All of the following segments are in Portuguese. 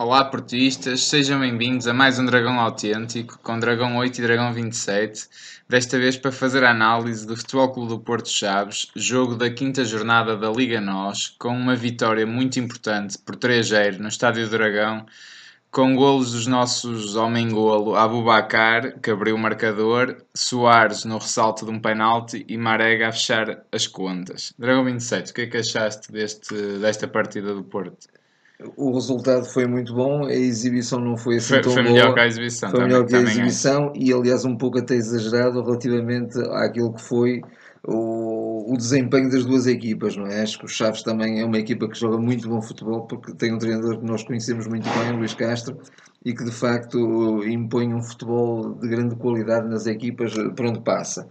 Olá portistas, sejam bem-vindos a mais um Dragão Autêntico com Dragão 8 e Dragão 27, desta vez para fazer a análise do Futebol Clube do Porto Chaves, jogo da quinta jornada da Liga NOS, com uma vitória muito importante por 3-0 no Estádio do Dragão, com golos dos nossos homem-golo Abubacar, que abriu o marcador, Soares no ressalto de um penalti e Marega a fechar as contas. Dragão 27, o que é que achaste deste, desta partida do Porto? O resultado foi muito bom, a exibição não foi assim Foi, tão foi boa. melhor que a exibição. Foi também- melhor que a é. exibição e, aliás, um pouco até exagerado relativamente àquilo que foi o, o desempenho das duas equipas, não é? Acho que o Chaves também é uma equipa que joga muito bom futebol porque tem um treinador que nós conhecemos muito bem, Luís Castro, e que de facto impõe um futebol de grande qualidade nas equipas por onde passa.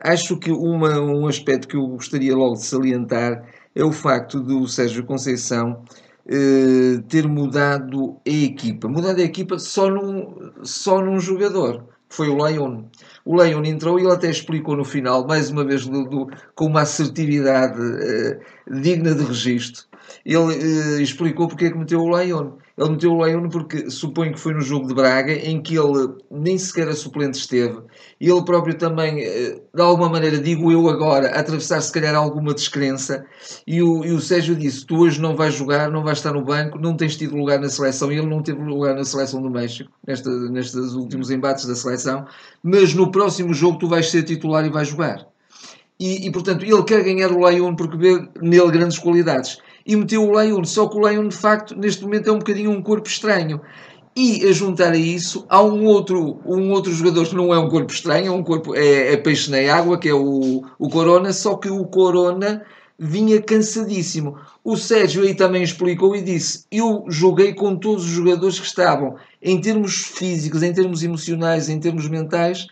Acho que uma, um aspecto que eu gostaria logo de salientar é o facto do Sérgio Conceição eh, ter mudado a equipa. Mudado a equipa só num, só num jogador, que foi o Leon. O Leon entrou e ele até explicou no final, mais uma vez do- do- com uma assertividade eh, digna de registro. Ele eh, explicou porque é que meteu o Leon. Ele meteu o Leon porque suponho que foi no jogo de Braga, em que ele nem sequer a suplente esteve. E ele próprio também, eh, de alguma maneira, digo eu agora, atravessar se calhar alguma descrença. E o, e o Sérgio disse: Tu hoje não vais jogar, não vais estar no banco, não tens tido lugar na seleção. E ele não teve lugar na seleção do México, nesta, nestes últimos embates da seleção. Mas no próximo jogo tu vais ser titular e vais jogar. E, e, portanto, ele quer ganhar o Leon porque vê nele grandes qualidades. E meteu o Leon, só que o Leon, de facto, neste momento é um bocadinho um corpo estranho. E a juntar a isso, há um outro, um outro jogador que não é um corpo estranho, é um corpo, é, é peixe na água, que é o, o Corona, só que o Corona vinha cansadíssimo. O Sérgio aí também explicou e disse: Eu joguei com todos os jogadores que estavam, em termos físicos, em termos emocionais, em termos mentais,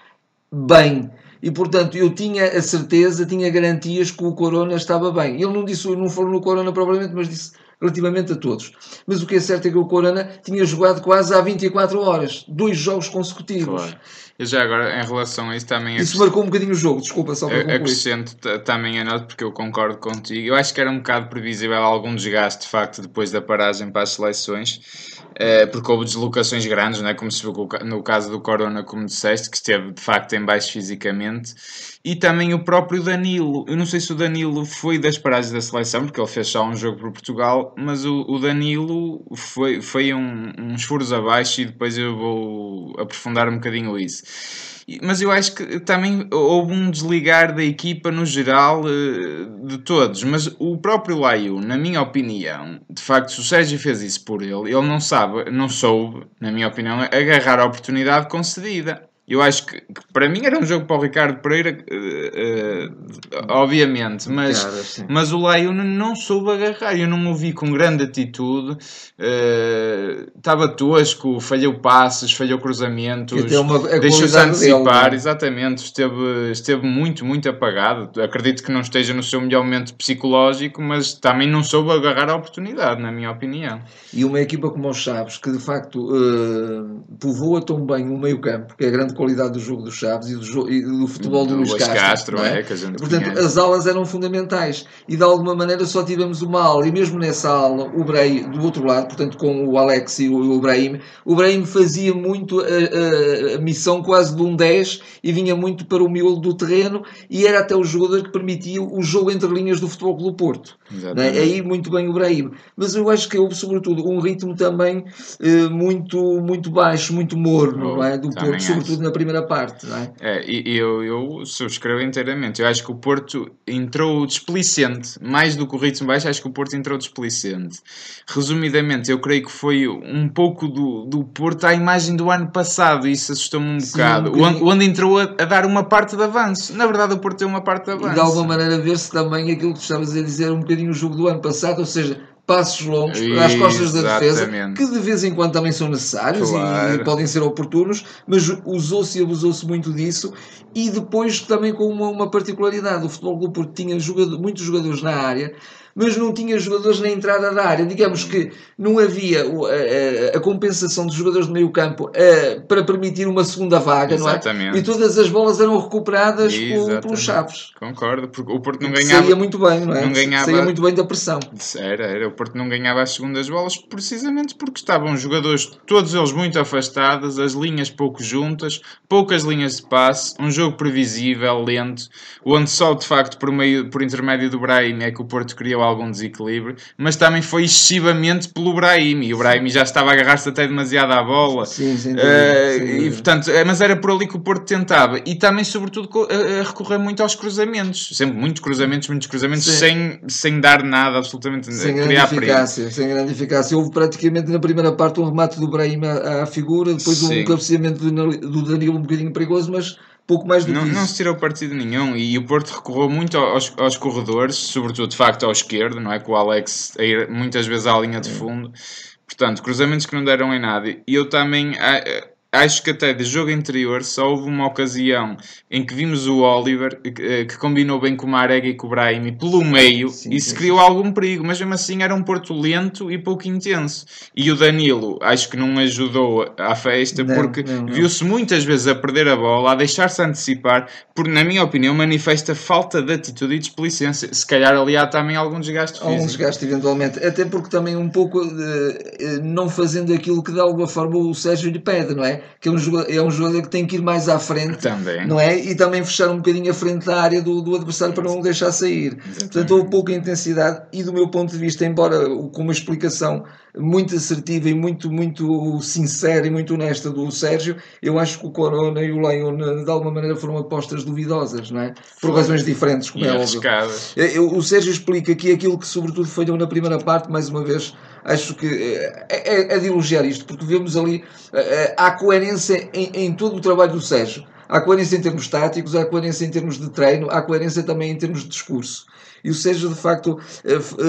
bem. E portanto eu tinha a certeza, tinha garantias que o Corona estava bem. Ele não disse, não falou no Corona propriamente, mas disse relativamente a todos. Mas o que é certo é que o Corona tinha jogado quase há 24 horas, dois jogos consecutivos. Claro. Eu já agora, em relação a isso, também Isso marcou um bocadinho o jogo, desculpa só para concluir. Acrescento também a nota, porque eu concordo contigo. Eu acho que era um bocado previsível algum desgaste, de facto, depois da paragem para as seleções, eh, porque houve deslocações grandes, não é? como se viu no caso do Corona, como disseste, que esteve de facto em baixo fisicamente. E também o próprio Danilo. Eu não sei se o Danilo foi das paragens da seleção, porque ele fez só um jogo para Portugal, mas o, o Danilo foi, foi um, uns furos abaixo e depois eu vou aprofundar um bocadinho isso. Mas eu acho que também houve um desligar da equipa no geral eh, de todos. Mas o próprio Laio, na minha opinião, de facto, se o Sérgio fez isso por ele, ele não sabe, não soube, na minha opinião, agarrar a oportunidade concedida. Eu acho que, que para mim era um jogo para o Ricardo Pereira, eh, eh, obviamente, mas, sim. mas o Laio não soube agarrar. Eu não o vi com grande atitude, eh, estava tosco, falhou passes, falhou cruzamentos. Deixou-se dele, antecipar, não é? exatamente. Esteve, esteve muito, muito apagado. Acredito que não esteja no seu melhor momento psicológico, mas também não soube agarrar a oportunidade, na minha opinião. E uma equipa como os Chaves, que de facto povoa tão bem o meio-campo, que é a grande qualidade do jogo dos Chaves e do, e do futebol do, Do Luís Castro. Castro, é? é, Portanto, conhece. as alas eram fundamentais e de alguma maneira só tivemos uma ala, e mesmo nessa ala, o Brei do outro lado, portanto, com o Alex e o, o Brahim, o Brahim fazia muito a, a- a missão quase de um 10 e vinha muito para o miolo do terreno e era até o jogador que permitia o jogo entre linhas do Futebol Clube do Porto. É? Aí muito bem o Brahim. Mas eu acho que houve, sobretudo, um ritmo também eh, muito, muito baixo, muito morno, não é? Do Porto, sobretudo na primeira parte, não é? É, eu, eu subscrevo inteiramente. Eu acho que o Porto entrou displicente, mais do que o ritmo baixo, acho que o Porto entrou displicente. Resumidamente, eu creio que foi um pouco do, do Porto à imagem do ano passado, e isso assustou-me um Sim, bocado. um onde, onde entrou a, a dar uma parte de avanço. Na verdade, o Porto tem uma parte de avanço. E de alguma maneira ver-se também aquilo que tu estavas a dizer, um bocadinho o jogo do ano passado, ou seja, passos longos às costas da defesa, que de vez em quando também são necessários e- Claro. e, podem ser oportunos, mas usou-se e abusou-se muito disso. E depois também com uma, uma particularidade: o Futebol Clube Porto tinha jogador, muitos jogadores na área, mas não tinha jogadores na entrada da área. Digamos que não havia a, a, a compensação dos jogadores de meio campo a, para permitir uma segunda vaga, Exatamente. não é? E todas as bolas eram recuperadas por, pelos Chaves. Concordo, porque o Porto não ganhava. Saía muito bem, não é? Não ganhava... Saía muito bem da pressão. Era, era. O Porto não ganhava as segundas bolas precisamente porque estavam jogadores, todos eles muito afastados, as linhas pouco juntas, poucas linhas de passe, um jogo previsível, lento, onde só de facto por, meio, por intermédio do Brahim é que o Porto criou algum desequilíbrio, mas também foi excessivamente pelo Brahim e o Brahim já estava a agarrar-se até demasiado à bola. Sim, sim, uh, e portanto, eh, mas era por ali que o Porto tentava e também, sobretudo, a recorrer muito aos cruzamentos, sempre muitos cruzamentos, muitos cruzamentos sem, sem dar nada absolutamente sem grande eficácia, sem grande eficácia. Houve praticamente na primeira parte um remate do Brahim à, à figura, depois sim. um cabeceamento do Danilo um bocadinho perigoso, mas pouco mais do não, que isso. Não se tirou partido nenhum e o Porto recorreu muito aos, aos corredores, sobretudo de facto ao esquerdo, não é? Com o Alex a ir muitas vezes à linha de é. fundo. Portanto, cruzamentos que não deram em nada. E eu também acho que até de jogo anterior só houve uma ocasião em que vimos o Oliver que, eh, que combinou bem com o Marega e com o Brahim pelo meio sim, e se criou algum perigo, mas mesmo assim era um Porto lento e pouco intenso. E o Danilo acho que não ajudou à festa não, porque viu-se muitas vezes a perder a bola, a deixar-se antecipar, porque na minha opinião manifesta falta de atitude e displicência. Se calhar ali há também algum desgaste físico. Algum desgaste eventualmente, até porque também um pouco uh, não fazendo aquilo que de alguma forma o Sérgio lhe pede, não é? Que é um, jogador, é um jogador que tem que ir mais à frente, também. não é? E também fechar um bocadinho a frente da área do, do adversário para não o deixar sair. Exatamente. Portanto, houve pouca intensidade e do meu ponto de vista, embora com uma explicação muito assertiva e muito, muito sincera e muito honesta do Sérgio, eu acho que o Corona e o Leon de alguma maneira foram apostas duvidosas, não é? Por razões diferentes, como e é óbvio. O Sérgio explica que aquilo que sobretudo falhou na primeira parte, mais uma vez, acho que é, é, é de elogiar isto, porque vemos ali é, há coerência em, em todo o trabalho do Sérgio. Há coerência em termos táticos, há coerência em termos de treino, há coerência também em termos de discurso. E o Sérgio, de facto,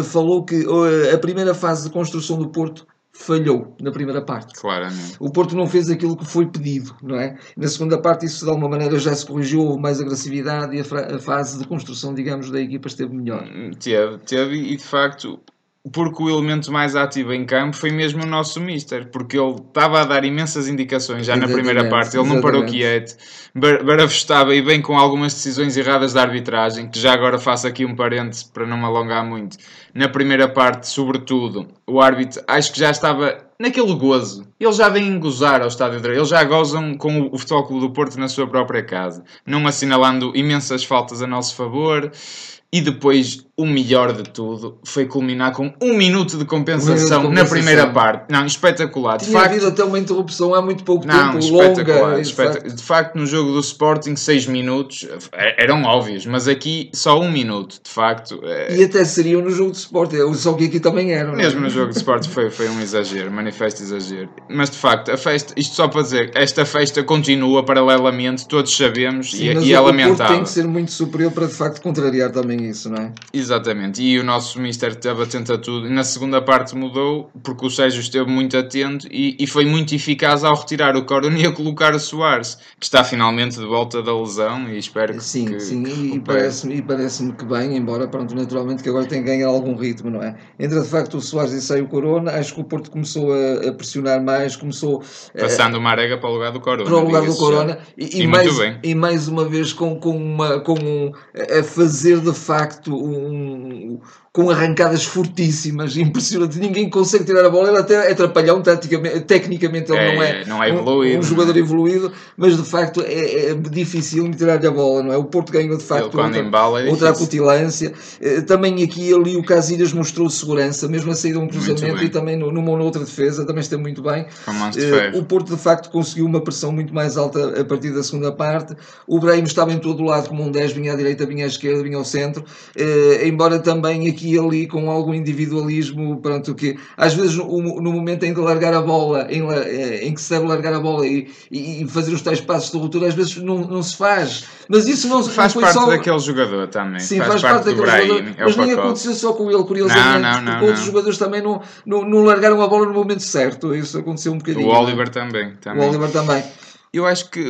falou que a primeira fase de construção do Porto falhou na primeira parte. Claramente. O Porto não fez aquilo que foi pedido, não é? Na segunda parte isso de alguma maneira já se corrigiu, houve mais agressividade e a, a fase de construção, digamos, da equipa esteve melhor. Hum, teve, teve e de facto porque o elemento mais ativo em campo foi mesmo o nosso Mister, porque ele estava a dar imensas indicações já na primeira parte, ele não parou quieto, barafustava e bem com algumas decisões erradas da arbitragem, que já agora faço aqui um parênteses para não me alongar muito. Na primeira parte, sobretudo, o árbitro acho que já estava naquele gozo. Eles já vêm gozar ao estádio de Eles já gozam com o Futebol Clube do Porto na sua própria casa, não assinalando imensas faltas a nosso favor e depois o melhor de tudo foi culminar com um minuto de compensação, minuto de compensação. na primeira parte. Não, espetacular. De Tinha facto, havido até uma interrupção há muito pouco não, tempo, espetacular, longa. Espetacular. De facto, no jogo do Sporting, seis minutos é, eram óbvios, mas aqui só um minuto, de facto. É... E até seriam no jogo do Sporting, só que aqui também eram. Mesmo no jogo do Sporting foi, foi um exagero, manifesto exagero. Mas de facto, a festa, isto só para dizer, esta festa continua paralelamente, todos sabemos, Sim, e, e é lamentável. tem que ser muito superior para de facto contrariar também isso, não é? Exatamente, e o nosso Mister esteve atento a tudo. E na segunda parte mudou, porque o Sérgio esteve muito atento e, e foi muito eficaz ao retirar o Corona e a colocar o Soares, que está finalmente de volta da lesão e espero que. Sim, que, sim, que e parece-me parece que bem, embora, pronto, naturalmente que agora tem que ganhar algum ritmo, não é? Entra de facto o Soares e sai o Corona, acho que o Porto começou a, a pressionar mais, começou. Passando a, o Marega para o lugar do Corona. Para o lugar do Corona, e, e, e, mais, e mais uma vez com, com, uma, com um, a fazer de facto um, com arrancadas fortíssimas, impressionante. Ninguém consegue tirar a bola. Ele até é trapalhão, tecnicamente ele é, não é, não é evoluído, um, um jogador evoluído, mas de facto é, é difícil tirar-lhe a bola, não é? O Porto ganhou de facto outra, é outra acutilância. Eh, também aqui ali o Casilhas mostrou segurança, mesmo a sair de um cruzamento e também numa ou noutra defesa, também está muito bem. Uh, o Porto de facto conseguiu uma pressão muito mais alta a partir da segunda parte. O Brahim estava em todo o lado como um 10, vinha à direita, vinha à esquerda, vinha ao centro, uh, embora também aqui e ali com algum individualismo, pronto, que às vezes no, no momento em que largar a bola, em, eh, em, que se deve largar a bola e, e fazer os tais passos de ruptura, às vezes não, não se faz. Mas isso não, faz não parte só... daquele jogador também. Sim, faz, faz parte, daquele jogador. É mas nem aconteceu só com ele, curiosamente, não, não, outros jogadores também não, não, não largaram a bola no momento certo. Isso aconteceu um bocadinho. O Oliver também. também. O Oliver também. Eu acho que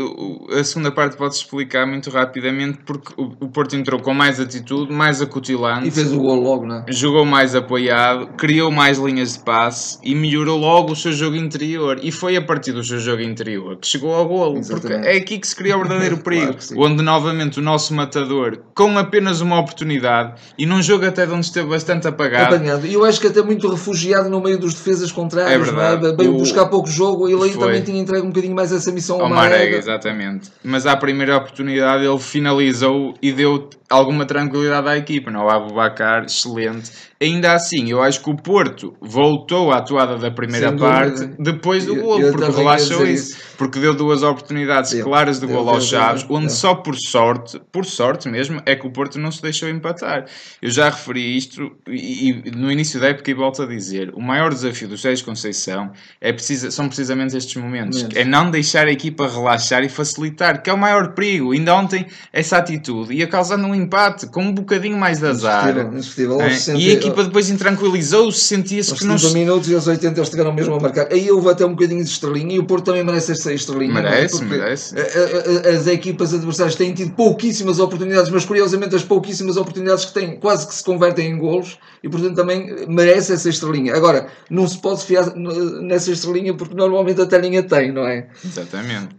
a segunda parte pode explicar muito rapidamente porque o Porto entrou com mais atitude, mais acutilante. E fez o gol logo, não é? Jogou mais apoiado, criou mais linhas de passe e melhorou logo o seu jogo interior. E foi a partir do seu jogo interior que chegou ao golo. Exatamente. Porque é aqui que se cria o verdadeiro perigo. claro onde novamente o nosso matador, com apenas uma oportunidade e num jogo até de onde esteve bastante apagado. Apanhado. E eu acho que até muito refugiado no meio dos defesas contrários. É verdade. É? Veio o... buscar pouco jogo e ele aí também tinha entregue um bocadinho mais essa missão ao Marega. Exatamente. Mas à primeira oportunidade ele finalizou e deu alguma tranquilidade à equipa. Não, o Abubacar, excelente. Ainda assim, eu acho que o Porto voltou à atuada da primeira parte depois do gol, porque relaxou isso. isso. Porque deu duas oportunidades deu, claras de gol aos Chaves, onde só por sorte, por sorte mesmo, é que o Porto não se deixou empatar. Eu já referi isto e, e no início da época e volto a dizer: o maior desafio do Sérgio Conceição é precisa, são precisamente estes momentos. É não deixar a equipa relaxar e facilitar, que é o maior perigo. Ainda ontem, essa atitude ia causando um empate com um bocadinho mais de azar. É? E a equipa depois intranquilizou-se, sentia-se que não. Aos minutos e aos 80 eles chegaram mesmo a marcar. Aí houve até um bocadinho de estrelinha e o Porto também merece esta estrelinha. Merece, merece. As equipas adversárias têm tido pouquíssimas oportunidades, mas curiosamente as pouquíssimas oportunidades que têm quase que se convertem em golos e portanto também merece essa estrelinha. Agora, não se pode fiar nessa estrelinha porque normalmente a telinha tem, não é? Exatamente.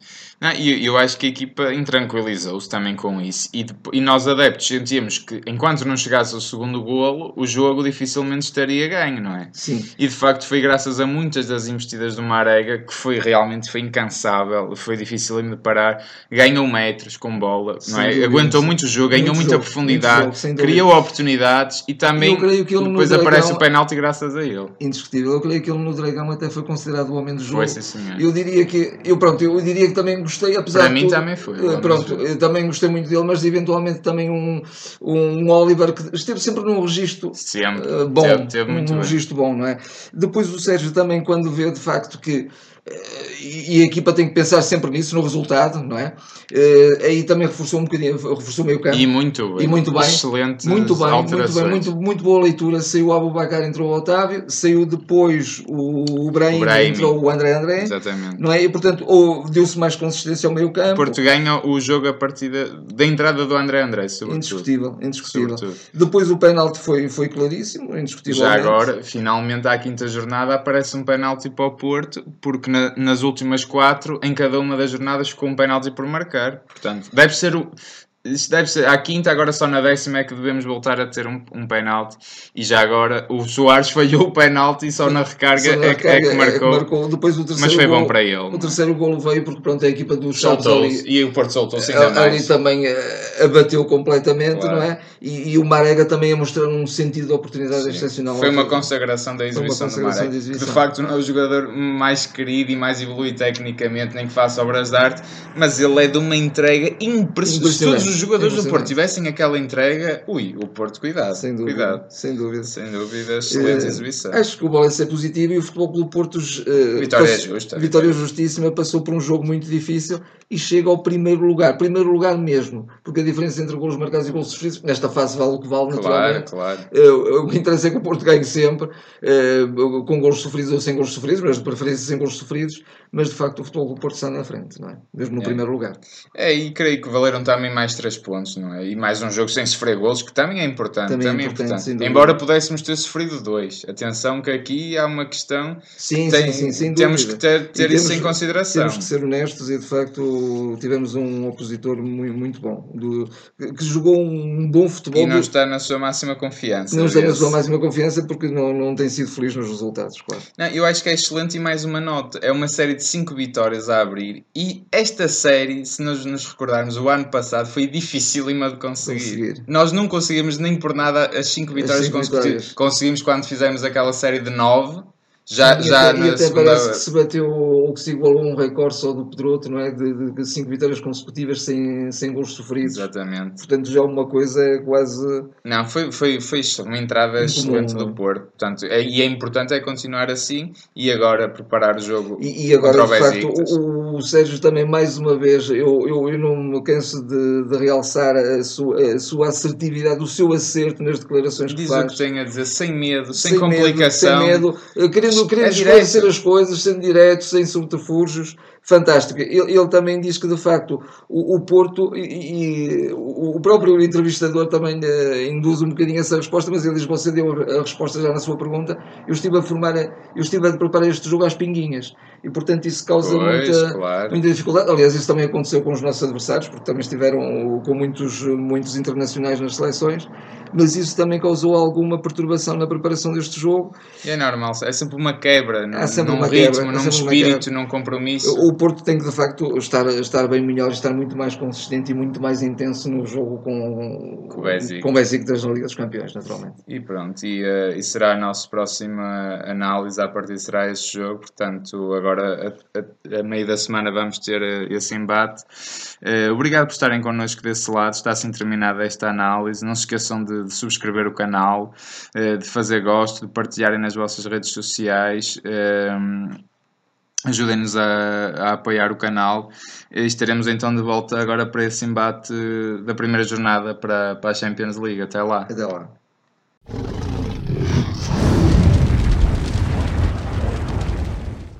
E eu acho que a equipa intranquilizou-se também com isso. E, e nós adeptos sentíamos que enquanto não chegasse o segundo golo, o jogo dificilmente estaria ganho, não é? Sim. E de facto foi graças a muitas das investidas do Marega que foi realmente foi incansável, foi difícil de parar. Ganhou metros com bola, não é? Dúvida, Aguentou muito o jogo, ganhou muito muita jogo, profundidade, jogo, criou oportunidades e também depois Dragão, aparece o penalti graças a ele. Indiscutível. Eu creio que ele no Dragão até foi considerado o homem do jogo. Foi, sim, senhor. Eu diria que eu pronto, eu diria que também gostei, apesar Para mim tudo, também foi. Uh, pronto, eu também gostei muito dele, mas eventualmente também um, um Oliver que esteve sempre num registro sempre. Uh, bom, teve, teve um bem. registro bom, não é? Depois o Sérgio também quando vê de facto que e a equipa tem que pensar sempre nisso, no resultado, não é? Uh, aí também reforçou um bocadinho, reforçou o meio campo. E muito, e muito bem. Excelente. Muito bem, muito bem, muito, muito boa leitura. Saiu o Abubacar, entrou o Otávio, saiu depois o, o Brahim, entrou o André André. Exatamente. Não é? E portanto, deu-se mais consistência ao meio campo. Porto ganha o jogo a partir da, da entrada do André André, sobretudo. Indiscutível, indiscutível. Sobretudo. Depois o penalti foi, foi claríssimo, indiscutível. Já agora, finalmente à quinta jornada aparece um penalti para o Porto, porque na, nas últimas quatro, em cada uma das jornadas, ficou um penalti por marcar. Portanto, deve ser o, isso deve ser. À quinta, agora só na décima é que devemos voltar a ter um, um penalti. E já agora o Soares falhou o penalti e só na recarga, só na recarga é, é, que marcou. É que marcou. Depois o Mas foi bom para ele. O terceiro golo veio porque pronto, a equipa do Chaves ali. E o Porto soltou-se ainda ali também uh, abateu completamente, claro. não é? E, e, o Marega também a mostrar um sentido de oportunidade Sim. excepcional. Foi uma consagração da exibição do Marega. De, de facto é o jogador mais querido e mais evoluído tecnicamente, nem que faça obras de arte, mas ele é de uma entrega impressionante os jogadores do Porto tivessem aquela entrega, ui, o Porto, cuidado. Sem dúvida. Cuidado. Sem dúvida. Sem dúvida, excelente uh, exibição. Acho que o balanço é positivo e o Futebol do Porto. Uh, vitória passou, justa. Vitória justíssima, passou por um jogo muito difícil e chega ao primeiro lugar. Primeiro lugar mesmo, porque a diferença entre golos marcados e golos sofridos, nesta fase vale o que vale, naturalmente. Claro, claro. Uh, o que interessa é que o Porto ganhe sempre, uh, com golos sofridos ou sem golos sofridos, mas de preferência sem golos sofridos, mas de facto o Futebol do Porto está na frente, não é? Mesmo no é. primeiro lugar. É, e creio que valeram também mais 3 pontos, não é? E mais um jogo sem sofrer golos, que também é importante. Também, é também é importante. importante. Embora pudéssemos ter sofrido dois. Atenção que aqui há uma questão. Sim, tem, sim, sim, Temos que ter, ter temos, isso em consideração. Temos que ser honestos e de facto tivemos um opositor muito, muito bom, do, que jogou um bom futebol. E não está na sua máxima confiança. Não está na sua máxima confiança porque não, não tem sido feliz nos resultados, claro. Não, eu acho que é excelente e mais uma nota. É uma série de 5 vitórias a abrir e esta série, se nós nos recordarmos, o ano passado foi dificílima de conseguir. conseguir. Nós não conseguimos nem por nada as 5 vitórias consecutivas. Conseguimos quando fizemos aquela série de 9 já, Sim, já e até, e até segunda... parece que se bateu ou que se igualou um recorde só do Pedroto, não é? De, de, cinco vitórias consecutivas sem, sem gols sofridos. Exatamente. Portanto, já uma coisa é quase. Não, foi, foi, foi uma entrada excelente do é? Porto. Portanto, é, e é importante é continuar assim e agora preparar o jogo. E, e agora, de facto, o, o, Sérgio também, mais uma vez, eu, eu, eu não me canso de, de realçar a sua, a sua assertividade, o seu acerto nas declarações Diz que faz. Diz o que tem a dizer, sem medo, sem, sem complicação. Medo, sem medo, querendo querendo, querendo é esclarecer as coisas, sendo direto, sem subterfúgios, fantástico. Ele, ele, também diz que, de facto, o, o Porto e, e, o próprio entrevistador também uh, induz um bocadinho essa resposta, mas ele diz: Você deu a resposta já na sua pergunta. Eu estive a formar, eu estive a preparar este jogo às pinguinhas e, portanto, isso causa pois, muita, claro. muita dificuldade. Aliás, isso também aconteceu com os nossos adversários, porque também estiveram com muitos, muitos internacionais nas seleções mas isso também causou alguma perturbação na preparação deste jogo. E é normal, é sempre uma quebra num, sempre num uma ritmo, quebra, num espírito, num compromisso. O Porto tem que de facto estar, estar bem melhor, estar muito mais consistente e muito mais intenso no jogo com, com, com o Besiktas na Liga dos Campeões, naturalmente. E pronto, e, uh, e será a nossa próxima análise a partir será esse jogo, portanto agora a, a, a meio da semana vamos ter uh, esse embate. Uh, obrigado por estarem connosco desse lado, está assim terminada esta análise, não se esqueçam de de subscrever o canal, eh, de fazer gosto, de partilharem nas vossas redes sociais. Ajudem-nos a, a, apoiar o canal e estaremos então de volta agora para esse embate da primeira jornada para, para a Champions League. Até lá. Até lá.